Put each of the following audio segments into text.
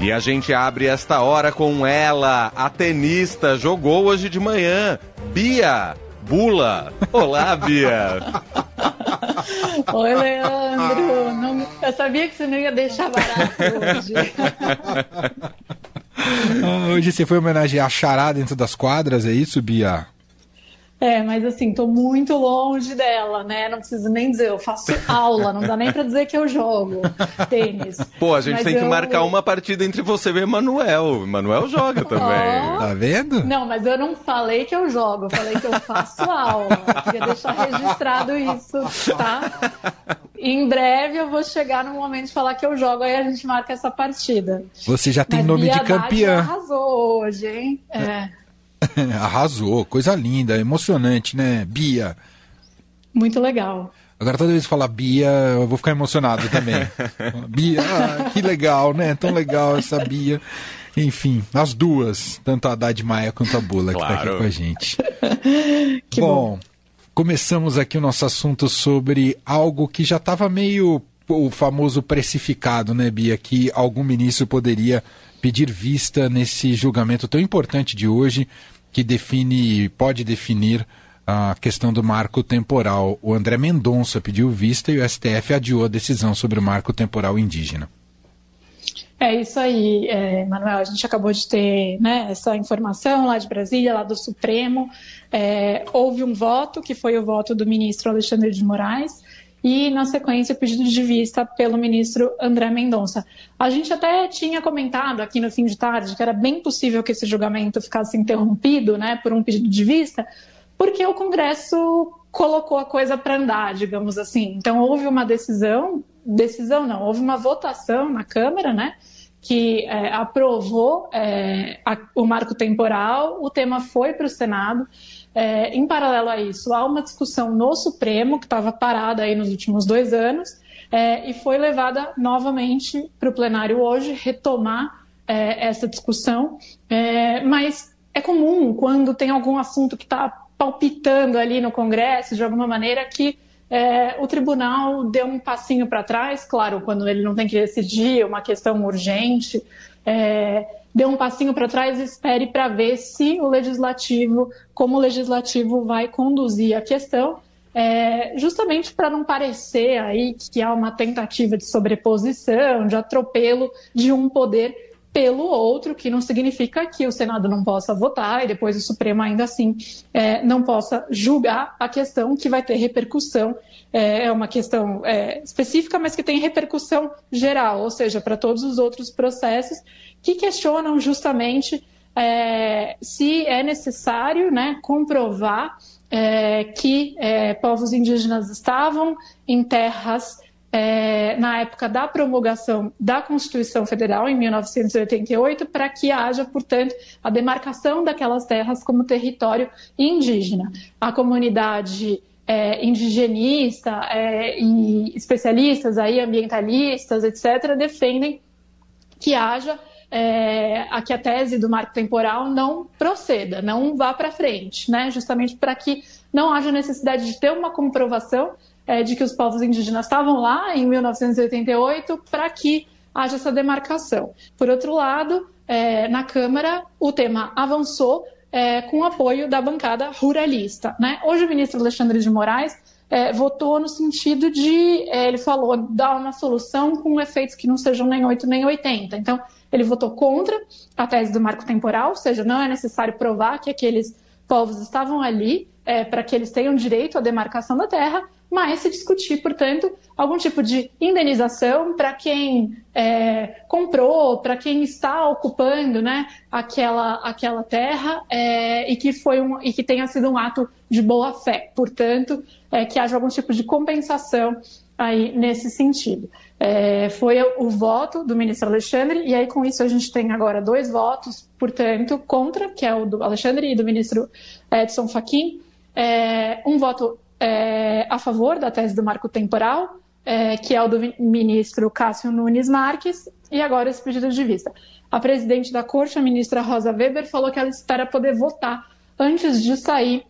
E a gente abre esta hora com ela, a tenista, jogou hoje de manhã, Bia Bula. Olá, Bia. Oi, Leandro. Não, eu sabia que você não ia deixar barato hoje. hoje você foi homenagear a Chará dentro das quadras, é isso, Bia? É, mas assim, tô muito longe dela, né? Não preciso nem dizer, eu faço aula, não dá nem pra dizer que eu jogo tênis. Pô, a gente mas tem eu... que marcar uma partida entre você e o Emanuel. O Emanuel joga também. Oh. Tá vendo? Não, mas eu não falei que eu jogo, eu falei que eu faço aula. Queria deixar registrado isso, tá? Em breve eu vou chegar no momento de falar que eu jogo, aí a gente marca essa partida. Você já tem mas nome de campeã. arrasou hoje, hein? É. Arrasou, coisa linda, emocionante, né, Bia? Muito legal. Agora toda vez que falar Bia, eu vou ficar emocionado também. Bia, ah, que legal, né? Tão legal essa Bia. Enfim, as duas, tanto a Haddad Maia quanto a Bula, claro. que está aqui com a gente. que bom, bom, começamos aqui o nosso assunto sobre algo que já estava meio o famoso precificado, né, Bia? Que algum ministro poderia pedir vista nesse julgamento tão importante de hoje, que define, pode definir a questão do marco temporal. O André Mendonça pediu vista e o STF adiou a decisão sobre o marco temporal indígena. É isso aí, é, Manuel. A gente acabou de ter né, essa informação lá de Brasília, lá do Supremo. É, houve um voto, que foi o voto do ministro Alexandre de Moraes, e, na sequência, o pedido de vista pelo ministro André Mendonça. A gente até tinha comentado aqui no fim de tarde que era bem possível que esse julgamento ficasse interrompido né, por um pedido de vista, porque o Congresso colocou a coisa para andar, digamos assim. Então, houve uma decisão decisão não, houve uma votação na Câmara, né? que é, aprovou é, a, o marco temporal, o tema foi para o Senado. É, em paralelo a isso, há uma discussão no Supremo, que estava parada aí nos últimos dois anos, é, e foi levada novamente para o plenário hoje retomar é, essa discussão. É, mas é comum, quando tem algum assunto que está palpitando ali no Congresso, de alguma maneira, que é, o tribunal deu um passinho para trás, claro, quando ele não tem que decidir uma questão urgente, é, deu um passinho para trás e espere para ver se o legislativo, como o legislativo vai conduzir a questão, é, justamente para não parecer aí que há uma tentativa de sobreposição, de atropelo de um poder pelo outro, que não significa que o Senado não possa votar e depois o Supremo ainda assim é, não possa julgar a questão que vai ter repercussão. É, é uma questão é, específica, mas que tem repercussão geral, ou seja, para todos os outros processos que questionam justamente é, se é necessário né, comprovar é, que é, povos indígenas estavam em terras é, na época da promulgação da Constituição Federal, em 1988, para que haja, portanto, a demarcação daquelas terras como território indígena. A comunidade é, indigenista é, e especialistas, aí, ambientalistas, etc., defendem que haja é, a que a tese do marco temporal não proceda, não vá para frente, né? justamente para que não haja necessidade de ter uma comprovação é, de que os povos indígenas estavam lá em 1988 para que haja essa demarcação. Por outro lado, é, na Câmara, o tema avançou é, com apoio da bancada ruralista. Né? Hoje, o ministro Alexandre de Moraes é, votou no sentido de, é, ele falou, dar uma solução com efeitos que não sejam nem 8 nem 80. Então, ele votou contra a tese do marco temporal, ou seja, não é necessário provar que aqueles povos estavam ali é, para que eles tenham direito à demarcação da terra, mas se discutir, portanto, algum tipo de indenização para quem é, comprou, para quem está ocupando né, aquela, aquela terra é, e, que foi um, e que tenha sido um ato de boa fé. Portanto, é, que haja algum tipo de compensação aí nesse sentido. É, foi o voto do ministro Alexandre, e aí com isso a gente tem agora dois votos, portanto, contra, que é o do Alexandre e do ministro Edson Fachin, é, um voto é, a favor da tese do marco temporal, é, que é o do ministro Cássio Nunes Marques, e agora esse pedido de vista. A presidente da corte, a ministra Rosa Weber, falou que ela espera poder votar antes de sair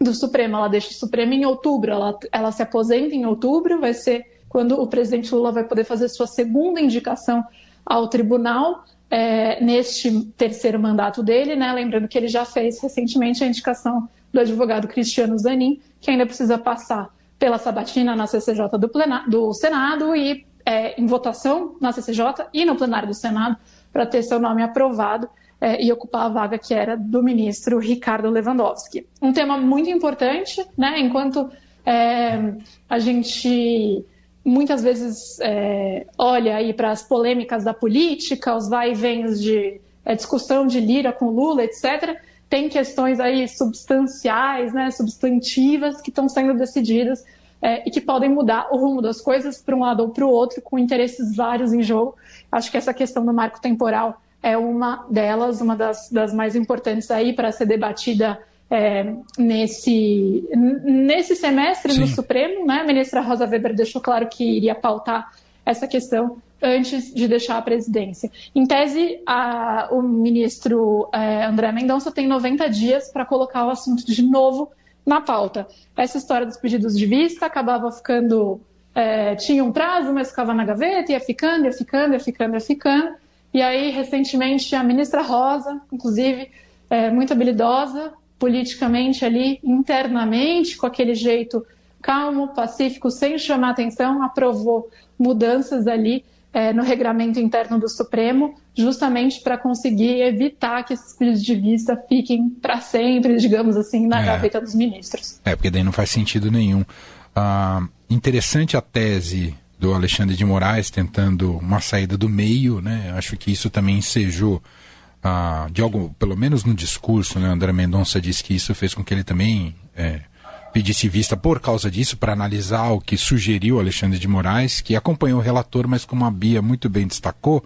do Supremo. Ela deixa o Supremo em outubro, ela, ela se aposenta em outubro, vai ser quando o presidente Lula vai poder fazer sua segunda indicação ao tribunal é, neste terceiro mandato dele, né? Lembrando que ele já fez recentemente a indicação do advogado Cristiano Zanin, que ainda precisa passar pela sabatina na CCJ do, do Senado e é, em votação na CCJ e no plenário do Senado para ter seu nome aprovado é, e ocupar a vaga que era do ministro Ricardo Lewandowski. Um tema muito importante, né? Enquanto é, a gente muitas vezes é, olha aí para as polêmicas da política, os vai e vens de é, discussão de Lira com Lula, etc. Tem questões aí substanciais, né, substantivas que estão sendo decididas é, e que podem mudar o rumo das coisas para um lado ou para o outro, com interesses vários em jogo. Acho que essa questão do marco temporal é uma delas, uma das, das mais importantes aí para ser debatida é, nesse, nesse semestre Sim. no Supremo, né? A ministra Rosa Weber deixou claro que iria pautar essa questão antes de deixar a presidência. Em tese, a, o ministro é, André Mendonça tem 90 dias para colocar o assunto de novo na pauta. Essa história dos pedidos de vista acabava ficando. É, tinha um prazo, mas ficava na gaveta, ia ficando, ia ficando, ia ficando, ia ficando. E aí, recentemente, a ministra Rosa, inclusive, é, muito habilidosa, politicamente ali, internamente, com aquele jeito calmo, pacífico, sem chamar atenção, aprovou mudanças ali é, no regramento interno do Supremo, justamente para conseguir evitar que esses pedidos de vista fiquem para sempre, digamos assim, na é. gaveta dos ministros. É, porque daí não faz sentido nenhum. Ah, interessante a tese do Alexandre de Moraes tentando uma saída do meio, né? Acho que isso também ensejou ah, de algo, pelo menos no discurso, né, André Mendonça disse que isso fez com que ele também é, pedisse vista por causa disso, para analisar o que sugeriu Alexandre de Moraes, que acompanhou o relator, mas como a Bia muito bem destacou,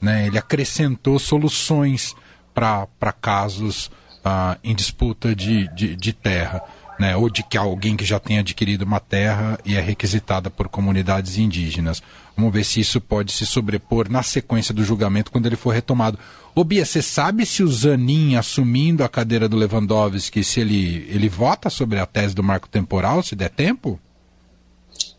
né, ele acrescentou soluções para casos ah, em disputa de, de, de terra. Né, ou de que alguém que já tenha adquirido uma terra e é requisitada por comunidades indígenas. Vamos ver se isso pode se sobrepor na sequência do julgamento quando ele for retomado. Ô Bia, você sabe se o Zanin assumindo a cadeira do Lewandowski, se ele, ele vota sobre a tese do marco temporal, se der tempo?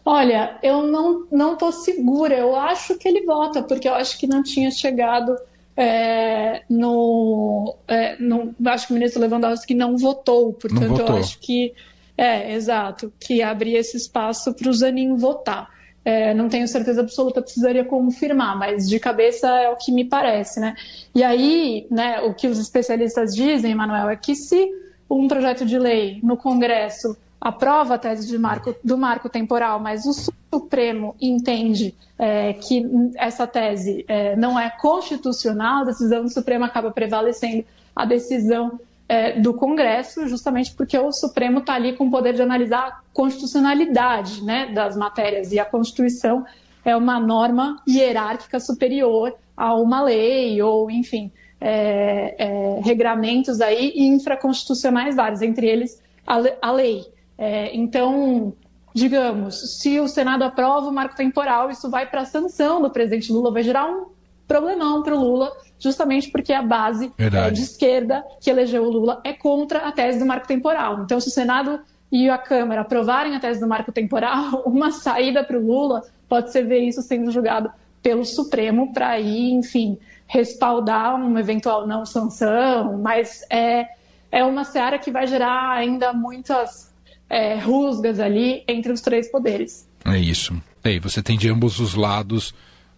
Olha, eu não não estou segura. Eu acho que ele vota, porque eu acho que não tinha chegado é, no, é, no, Acho que o ministro Lewandowski não votou, portanto, não votou. eu acho que. É, exato, que abria esse espaço para o Zanin votar. É, não tenho certeza absoluta, precisaria confirmar, mas de cabeça é o que me parece, né? E aí, né, o que os especialistas dizem, Manuel, é que se um projeto de lei no Congresso aprova a tese marco, do marco temporal, mas o Supremo entende é, que essa tese é, não é constitucional, a decisão do Supremo acaba prevalecendo a decisão é, do Congresso, justamente porque o Supremo está ali com o poder de analisar a constitucionalidade né, das matérias, e a Constituição é uma norma hierárquica superior a uma lei, ou, enfim, é, é, regramentos aí infraconstitucionais vários, entre eles a lei. É, então, digamos, se o Senado aprova o marco temporal, isso vai para a sanção do presidente Lula, vai gerar um problemão para o Lula, justamente porque a base é, de esquerda que elegeu o Lula é contra a tese do marco temporal. Então, se o Senado e a Câmara aprovarem a tese do marco temporal, uma saída para o Lula pode ser ver isso sendo julgado pelo Supremo para aí, enfim, respaldar uma eventual não sanção, mas é, é uma seara que vai gerar ainda muitas é, rusgas ali entre os três poderes. É isso. E aí, você tem de ambos os lados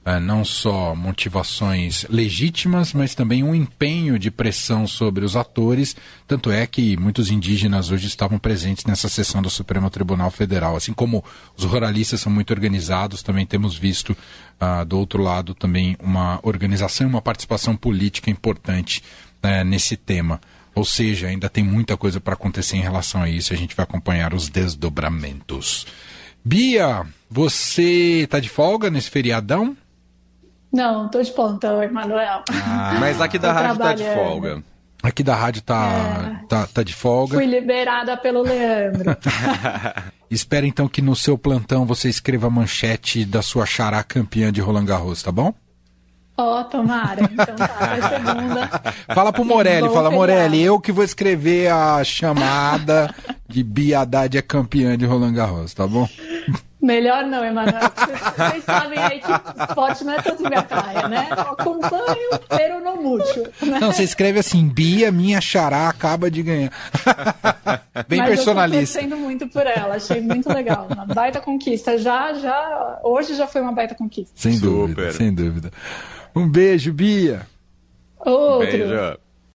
é, não só motivações legítimas, mas também um empenho de pressão sobre os atores. Tanto é que muitos indígenas hoje estavam presentes nessa sessão do Supremo Tribunal Federal. Assim como os ruralistas são muito organizados, também temos visto uh, do outro lado também uma organização e uma participação política importante uh, nesse tema. Ou seja, ainda tem muita coisa para acontecer em relação a isso. A gente vai acompanhar os desdobramentos. Bia, você está de folga nesse feriadão? Não, tô de plantão, Emanuel. Ah, mas aqui da rádio tá de folga. Aqui da rádio tá, é. tá, tá de folga. Fui liberada pelo Leandro. Espero então que no seu plantão você escreva a manchete da sua xará campeã de Roland Garros, tá bom? Ó, oh, tomara. Então tá, segunda. Fala pro Morelli, fala, Morelli, eu que vou escrever a chamada de Bia Haddad é campeã de Roland Garros, tá bom? Melhor não, Emanuel. Vocês sabem aí que esporte não é tanto minha praia, né? Eu acompanho, pero não muito. Né? Não, você escreve assim, Bia, minha xará acaba de ganhar. Bem Mas personalista. Eu tô muito por ela, achei muito legal. Uma baita conquista. Já, já, hoje já foi uma baita conquista. Sem Super. dúvida, sem dúvida. Um beijo, Bia. Outro. Beijo.